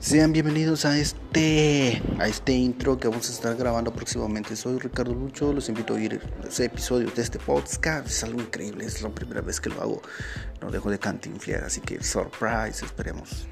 Sean bienvenidos a este, a este intro que vamos a estar grabando próximamente. Soy Ricardo Lucho, los invito a oír ese episodio de este podcast. Es algo increíble, es la primera vez que lo hago. No dejo de cantinflar, así que surprise, esperemos.